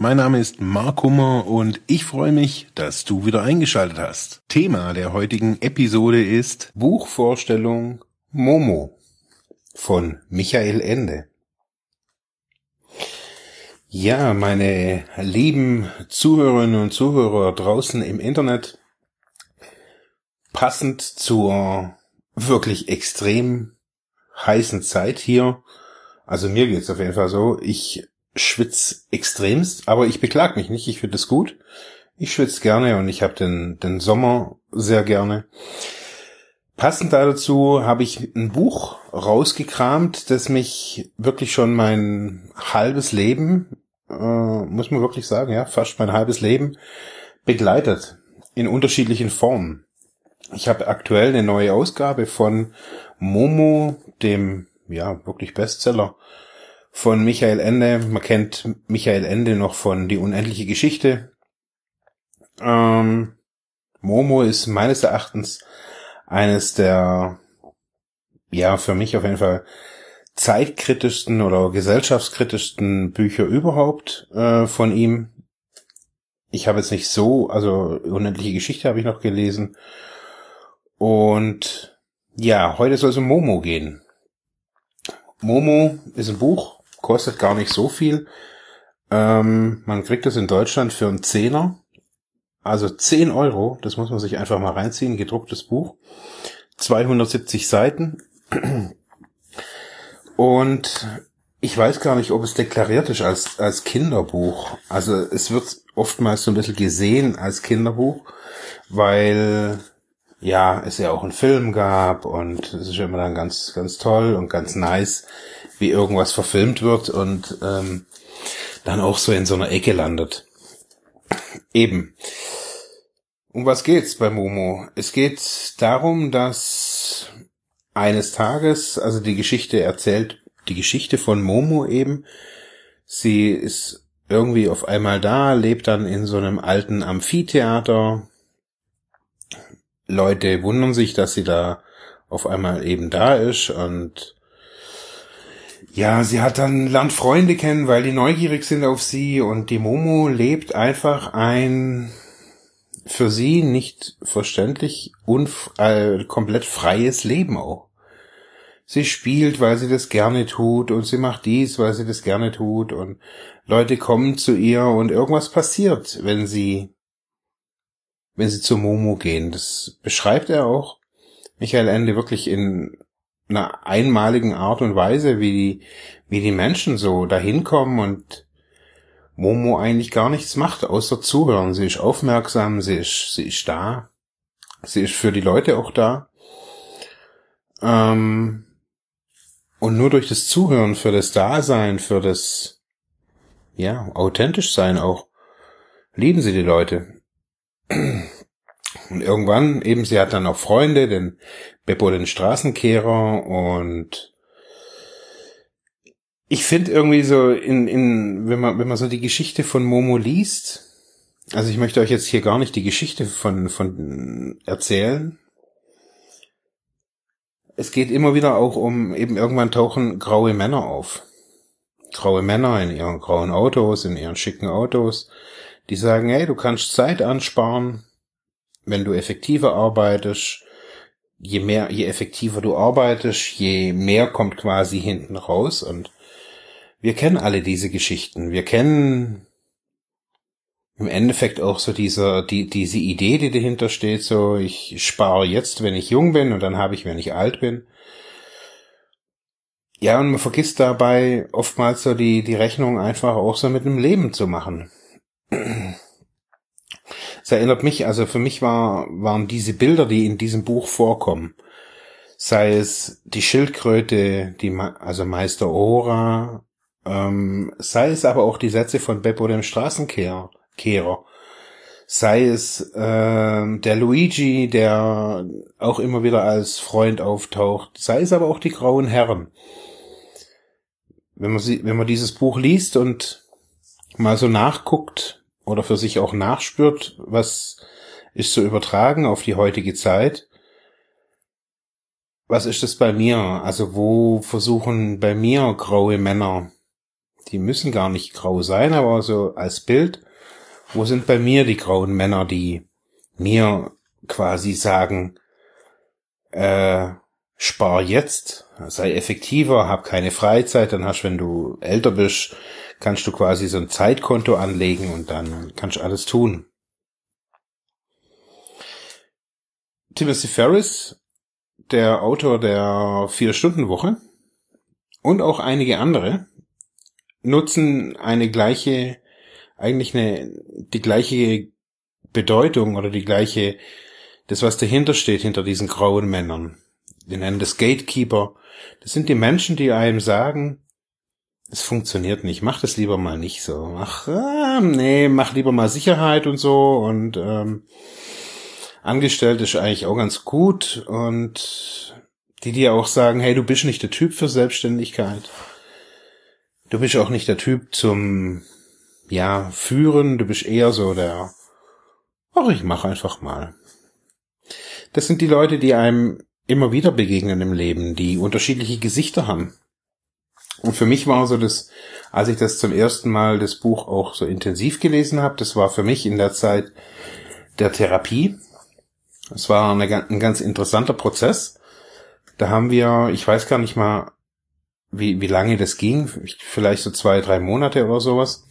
Mein Name ist Mark Hummer und ich freue mich, dass du wieder eingeschaltet hast. Thema der heutigen Episode ist Buchvorstellung Momo von Michael Ende. Ja, meine lieben Zuhörerinnen und Zuhörer draußen im Internet, passend zur wirklich extrem heißen Zeit hier, also mir geht's auf jeden Fall so, ich schwitz extremst, aber ich beklag mich nicht, ich finde es gut. Ich schwitze gerne und ich habe den, den Sommer sehr gerne. Passend dazu habe ich ein Buch rausgekramt, das mich wirklich schon mein halbes Leben, äh, muss man wirklich sagen, ja, fast mein halbes Leben begleitet in unterschiedlichen Formen. Ich habe aktuell eine neue Ausgabe von Momo, dem ja wirklich Bestseller von Michael Ende. Man kennt Michael Ende noch von Die unendliche Geschichte. Ähm, Momo ist meines Erachtens eines der, ja, für mich auf jeden Fall zeitkritischsten oder gesellschaftskritischsten Bücher überhaupt äh, von ihm. Ich habe jetzt nicht so, also unendliche Geschichte habe ich noch gelesen. Und ja, heute soll es um Momo gehen. Momo ist ein Buch, kostet gar nicht so viel. Ähm, man kriegt es in Deutschland für einen Zehner. Also 10 Euro, das muss man sich einfach mal reinziehen, gedrucktes Buch. 270 Seiten. Und ich weiß gar nicht, ob es deklariert ist als, als Kinderbuch. Also es wird oftmals so ein bisschen gesehen als Kinderbuch, weil ja, es ja auch einen Film gab und es ist immer dann ganz, ganz toll und ganz nice, wie irgendwas verfilmt wird und ähm, dann auch so in so einer Ecke landet. Eben. Um was geht's bei Momo? Es geht darum, dass eines Tages, also die Geschichte erzählt, die Geschichte von Momo eben, sie ist irgendwie auf einmal da, lebt dann in so einem alten Amphitheater. Leute wundern sich, dass sie da auf einmal eben da ist und ja, sie hat dann lernt Freunde kennen, weil die neugierig sind auf sie und die Momo lebt einfach ein für sie nicht verständlich äh, komplett freies Leben auch. Sie spielt, weil sie das gerne tut und sie macht dies, weil sie das gerne tut und Leute kommen zu ihr und irgendwas passiert, wenn sie wenn sie zu Momo gehen. Das beschreibt er auch Michael Ende wirklich in einer einmaligen Art und Weise, wie die, wie die Menschen so dahin kommen und Momo eigentlich gar nichts macht, außer zuhören. Sie ist aufmerksam, sie ist, sie ist da. Sie ist für die Leute auch da. Ähm, und nur durch das Zuhören, für das Dasein, für das, ja, authentisch sein auch, lieben sie die Leute. Und irgendwann, eben, sie hat dann auch Freunde, den Beppo den Straßenkehrer und ich finde irgendwie so in, in, wenn man, wenn man so die Geschichte von Momo liest, also ich möchte euch jetzt hier gar nicht die Geschichte von, von erzählen. Es geht immer wieder auch um, eben irgendwann tauchen graue Männer auf. Graue Männer in ihren grauen Autos, in ihren schicken Autos, die sagen, hey, du kannst Zeit ansparen, wenn du effektiver arbeitest. Je mehr, je effektiver du arbeitest, je mehr kommt quasi hinten raus und wir kennen alle diese Geschichten. Wir kennen im Endeffekt auch so diese, die, diese Idee, die dahinter steht, so ich spare jetzt, wenn ich jung bin und dann habe ich, wenn ich alt bin. Ja, und man vergisst dabei oftmals so die, die Rechnung einfach auch so mit dem Leben zu machen. Es erinnert mich, also für mich war, waren diese Bilder, die in diesem Buch vorkommen, sei es die Schildkröte, die, also Meister Ora, ähm, sei es aber auch die Sätze von Beppo dem Straßenkehrer, sei es äh, der Luigi, der auch immer wieder als Freund auftaucht, sei es aber auch die grauen Herren. Wenn man sie, wenn man dieses Buch liest und mal so nachguckt oder für sich auch nachspürt, was ist so übertragen auf die heutige Zeit, was ist das bei mir? Also wo versuchen bei mir graue Männer, die müssen gar nicht grau sein, aber so als Bild, wo sind bei mir die grauen Männer, die mir quasi sagen, äh, spar jetzt, sei effektiver, hab keine Freizeit, dann hast, wenn du älter bist, kannst du quasi so ein Zeitkonto anlegen und dann kannst du alles tun. Timothy Ferris der Autor der Vier-Stunden-Woche und auch einige andere nutzen eine gleiche, eigentlich eine, die gleiche Bedeutung oder die gleiche, das was dahinter steht, hinter diesen grauen Männern. Wir nennen das Gatekeeper. Das sind die Menschen, die einem sagen, es funktioniert nicht, mach das lieber mal nicht so. Ach, äh, nee, mach lieber mal Sicherheit und so und ähm, angestellt ist eigentlich auch ganz gut und die dir auch sagen, hey, du bist nicht der Typ für Selbstständigkeit. Du bist auch nicht der Typ zum, ja, führen. Du bist eher so der, ach, ich mach einfach mal. Das sind die Leute, die einem immer wieder begegnen im Leben, die unterschiedliche Gesichter haben. Und für mich war so das, als ich das zum ersten Mal das Buch auch so intensiv gelesen habe, das war für mich in der Zeit der Therapie, es war eine, ein ganz interessanter Prozess. Da haben wir, ich weiß gar nicht mal, wie, wie lange das ging, vielleicht so zwei, drei Monate oder sowas,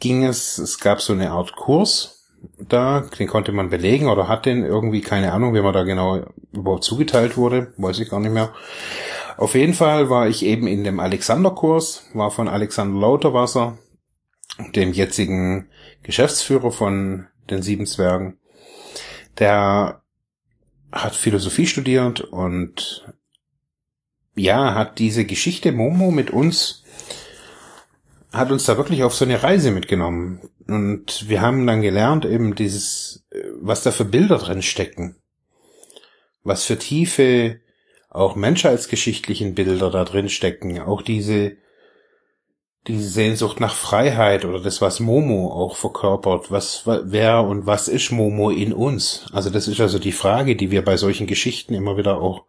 ging es, es gab so eine Art Kurs, da, den konnte man belegen oder hat den irgendwie, keine Ahnung, wie man da genau überhaupt zugeteilt wurde, weiß ich gar nicht mehr. Auf jeden Fall war ich eben in dem Alexander-Kurs, war von Alexander Lauterwasser, dem jetzigen Geschäftsführer von den Sieben Zwergen der hat Philosophie studiert und ja, hat diese Geschichte Momo mit uns, hat uns da wirklich auf so eine Reise mitgenommen. Und wir haben dann gelernt, eben dieses, was da für Bilder drin stecken. Was für tiefe, auch menschheitsgeschichtlichen Bilder da drin stecken. Auch diese, diese Sehnsucht nach Freiheit oder das, was Momo auch verkörpert. Was, wer und was ist Momo in uns? Also das ist also die Frage, die wir bei solchen Geschichten immer wieder auch,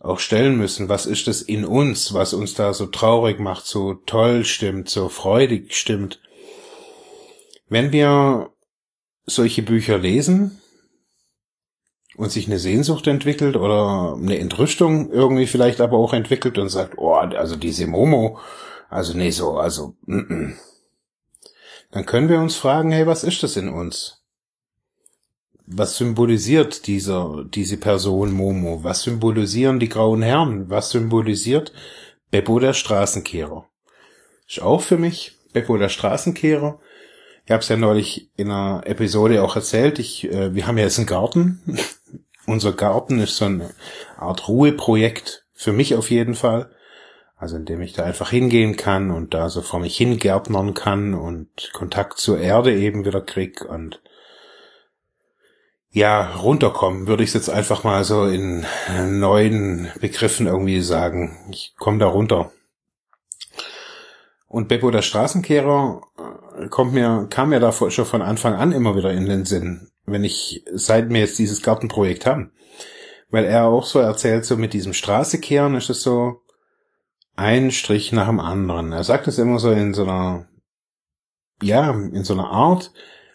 auch stellen müssen. Was ist das in uns, was uns da so traurig macht, so toll stimmt, so freudig stimmt? Wenn wir solche Bücher lesen und sich eine Sehnsucht entwickelt oder eine Entrüstung irgendwie vielleicht aber auch entwickelt und sagt, oh, also diese Momo, also nee, so, also, mm -mm. dann können wir uns fragen, hey, was ist das in uns? Was symbolisiert dieser, diese Person Momo? Was symbolisieren die grauen Herren? Was symbolisiert Beppo der Straßenkehrer? Ist auch für mich Beppo der Straßenkehrer. Ich habe es ja neulich in einer Episode auch erzählt. Ich, äh, wir haben ja jetzt einen Garten. Unser Garten ist so eine Art Ruheprojekt für mich auf jeden Fall. Also indem ich da einfach hingehen kann und da so vor mich hingärtnern kann und Kontakt zur Erde eben wieder krieg und ja, runterkommen, würde ich jetzt einfach mal so in neuen Begriffen irgendwie sagen. Ich komme da runter. Und Beppo der Straßenkehrer äh, kommt mir, kam mir da schon von Anfang an immer wieder in den Sinn, wenn ich, seit wir jetzt dieses Gartenprojekt haben. Weil er auch so erzählt, so mit diesem Straßekehren ist es so, ein Strich nach dem anderen. Er sagt es immer so in so einer, ja, in so einer Art,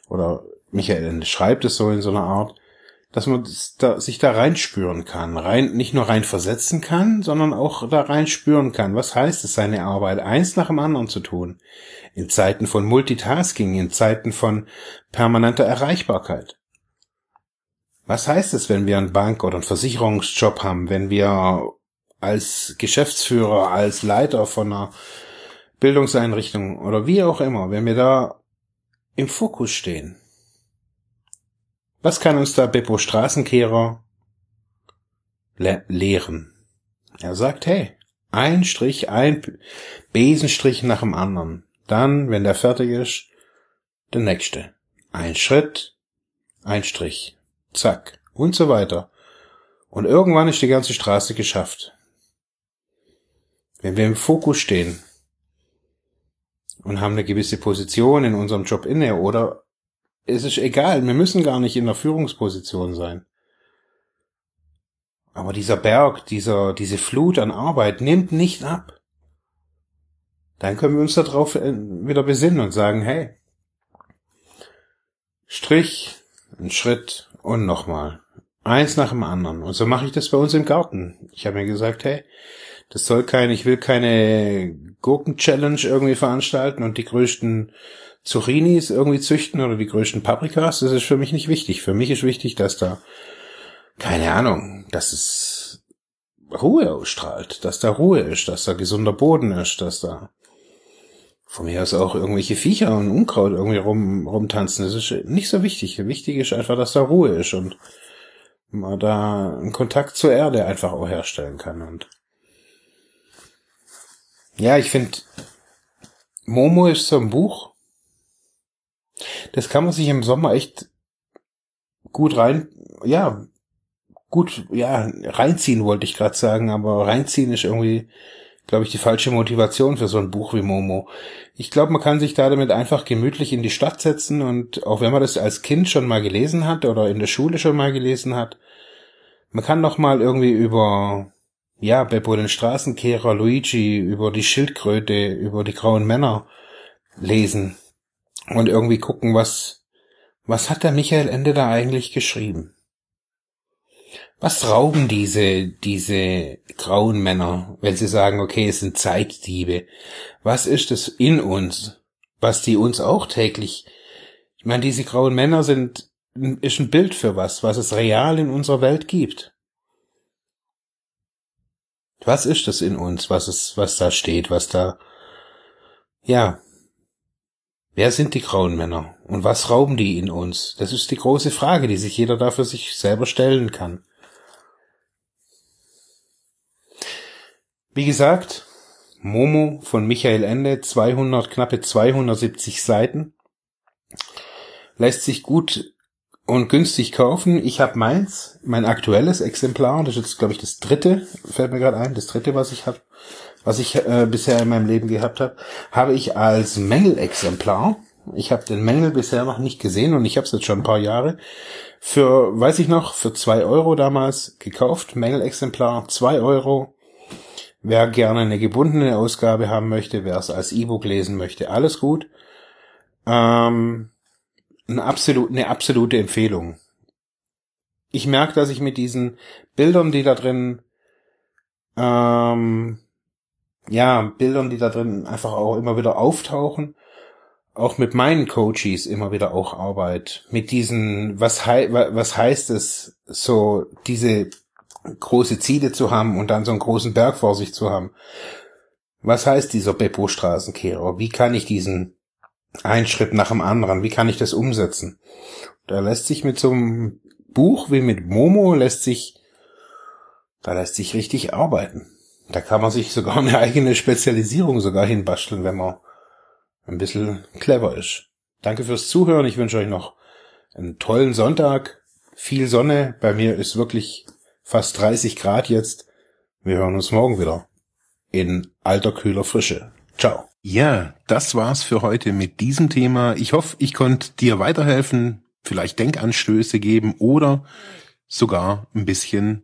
oder Michael schreibt es so in so einer Art, dass man sich da reinspüren kann, rein, nicht nur rein versetzen kann, sondern auch da reinspüren kann. Was heißt es, seine Arbeit eins nach dem anderen zu tun? In Zeiten von Multitasking, in Zeiten von permanenter Erreichbarkeit. Was heißt es, wenn wir einen Bank- oder einen Versicherungsjob haben, wenn wir als Geschäftsführer, als Leiter von einer Bildungseinrichtung oder wie auch immer, wenn wir da im Fokus stehen. Was kann uns da Beppo Straßenkehrer le lehren? Er sagt, hey, ein Strich, ein Besenstrich nach dem anderen. Dann, wenn der fertig ist, der nächste. ein Schritt, ein Strich, zack und so weiter. Und irgendwann ist die ganze Straße geschafft. Wenn wir im Fokus stehen und haben eine gewisse Position in unserem Job inne oder es ist egal, wir müssen gar nicht in der Führungsposition sein. Aber dieser Berg, dieser, diese Flut an Arbeit nimmt nicht ab. Dann können wir uns darauf äh, wieder besinnen und sagen, hey, Strich, ein Schritt und nochmal. Eins nach dem anderen. Und so mache ich das bei uns im Garten. Ich habe mir gesagt, hey, das soll kein, ich will keine Gurken-Challenge irgendwie veranstalten und die größten Zucchinis irgendwie züchten oder die größten Paprikas. Das ist für mich nicht wichtig. Für mich ist wichtig, dass da, keine Ahnung, dass es Ruhe ausstrahlt, dass da Ruhe ist, dass da gesunder Boden ist, dass da von mir aus auch irgendwelche Viecher und Unkraut irgendwie rum, rumtanzen. Das ist nicht so wichtig. Wichtig ist einfach, dass da Ruhe ist und man da einen Kontakt zur Erde einfach auch herstellen kann. Und ja, ich finde, Momo ist so ein Buch, das kann man sich im Sommer echt gut rein, ja, gut, ja, reinziehen wollte ich gerade sagen, aber reinziehen ist irgendwie glaube ich, die falsche Motivation für so ein Buch wie Momo. Ich glaube, man kann sich da damit einfach gemütlich in die Stadt setzen und auch wenn man das als Kind schon mal gelesen hat oder in der Schule schon mal gelesen hat, man kann noch mal irgendwie über ja, Beppo den Straßenkehrer, Luigi, über die Schildkröte, über die grauen Männer lesen und irgendwie gucken, was was hat der Michael Ende da eigentlich geschrieben? Was rauben diese, diese grauen Männer, wenn sie sagen, okay, es sind Zeitdiebe? Was ist es in uns, was die uns auch täglich, ich meine, diese grauen Männer sind, ist ein Bild für was, was es real in unserer Welt gibt. Was ist es in uns, was es, was da steht, was da, ja. Wer sind die grauen Männer? Und was rauben die in uns? Das ist die große Frage, die sich jeder da für sich selber stellen kann. Wie gesagt, Momo von Michael Ende, 200, knappe 270 Seiten. Lässt sich gut und günstig kaufen. Ich habe meins, mein aktuelles Exemplar, das ist jetzt, glaube ich, das dritte, fällt mir gerade ein, das dritte, was ich habe, was ich äh, bisher in meinem Leben gehabt habe, habe ich als Mängelexemplar. Ich habe den Mängel bisher noch nicht gesehen und ich habe es jetzt schon ein paar Jahre. Für, weiß ich noch, für zwei Euro damals gekauft. Mängelexemplar, zwei Euro Wer gerne eine gebundene Ausgabe haben möchte, wer es als E-Book lesen möchte, alles gut. Ähm, eine, absolut, eine absolute Empfehlung. Ich merke, dass ich mit diesen Bildern, die da drin, ähm, ja, Bildern, die da drin einfach auch immer wieder auftauchen, auch mit meinen Coaches immer wieder auch Arbeit. Mit diesen, was, hei was heißt es, so diese große Ziele zu haben und dann so einen großen Berg vor sich zu haben. Was heißt dieser Beppo-Straßenkehrer? Wie kann ich diesen einen Schritt nach dem anderen, wie kann ich das umsetzen? Da lässt sich mit so einem Buch wie mit Momo lässt sich, da lässt sich richtig arbeiten. Da kann man sich sogar eine eigene Spezialisierung sogar hinbasteln, wenn man ein bisschen clever ist. Danke fürs Zuhören. Ich wünsche euch noch einen tollen Sonntag. Viel Sonne. Bei mir ist wirklich fast 30 Grad jetzt. Wir hören uns morgen wieder. In alter kühler Frische. Ciao. Ja, das war's für heute mit diesem Thema. Ich hoffe, ich konnte dir weiterhelfen, vielleicht Denkanstöße geben oder sogar ein bisschen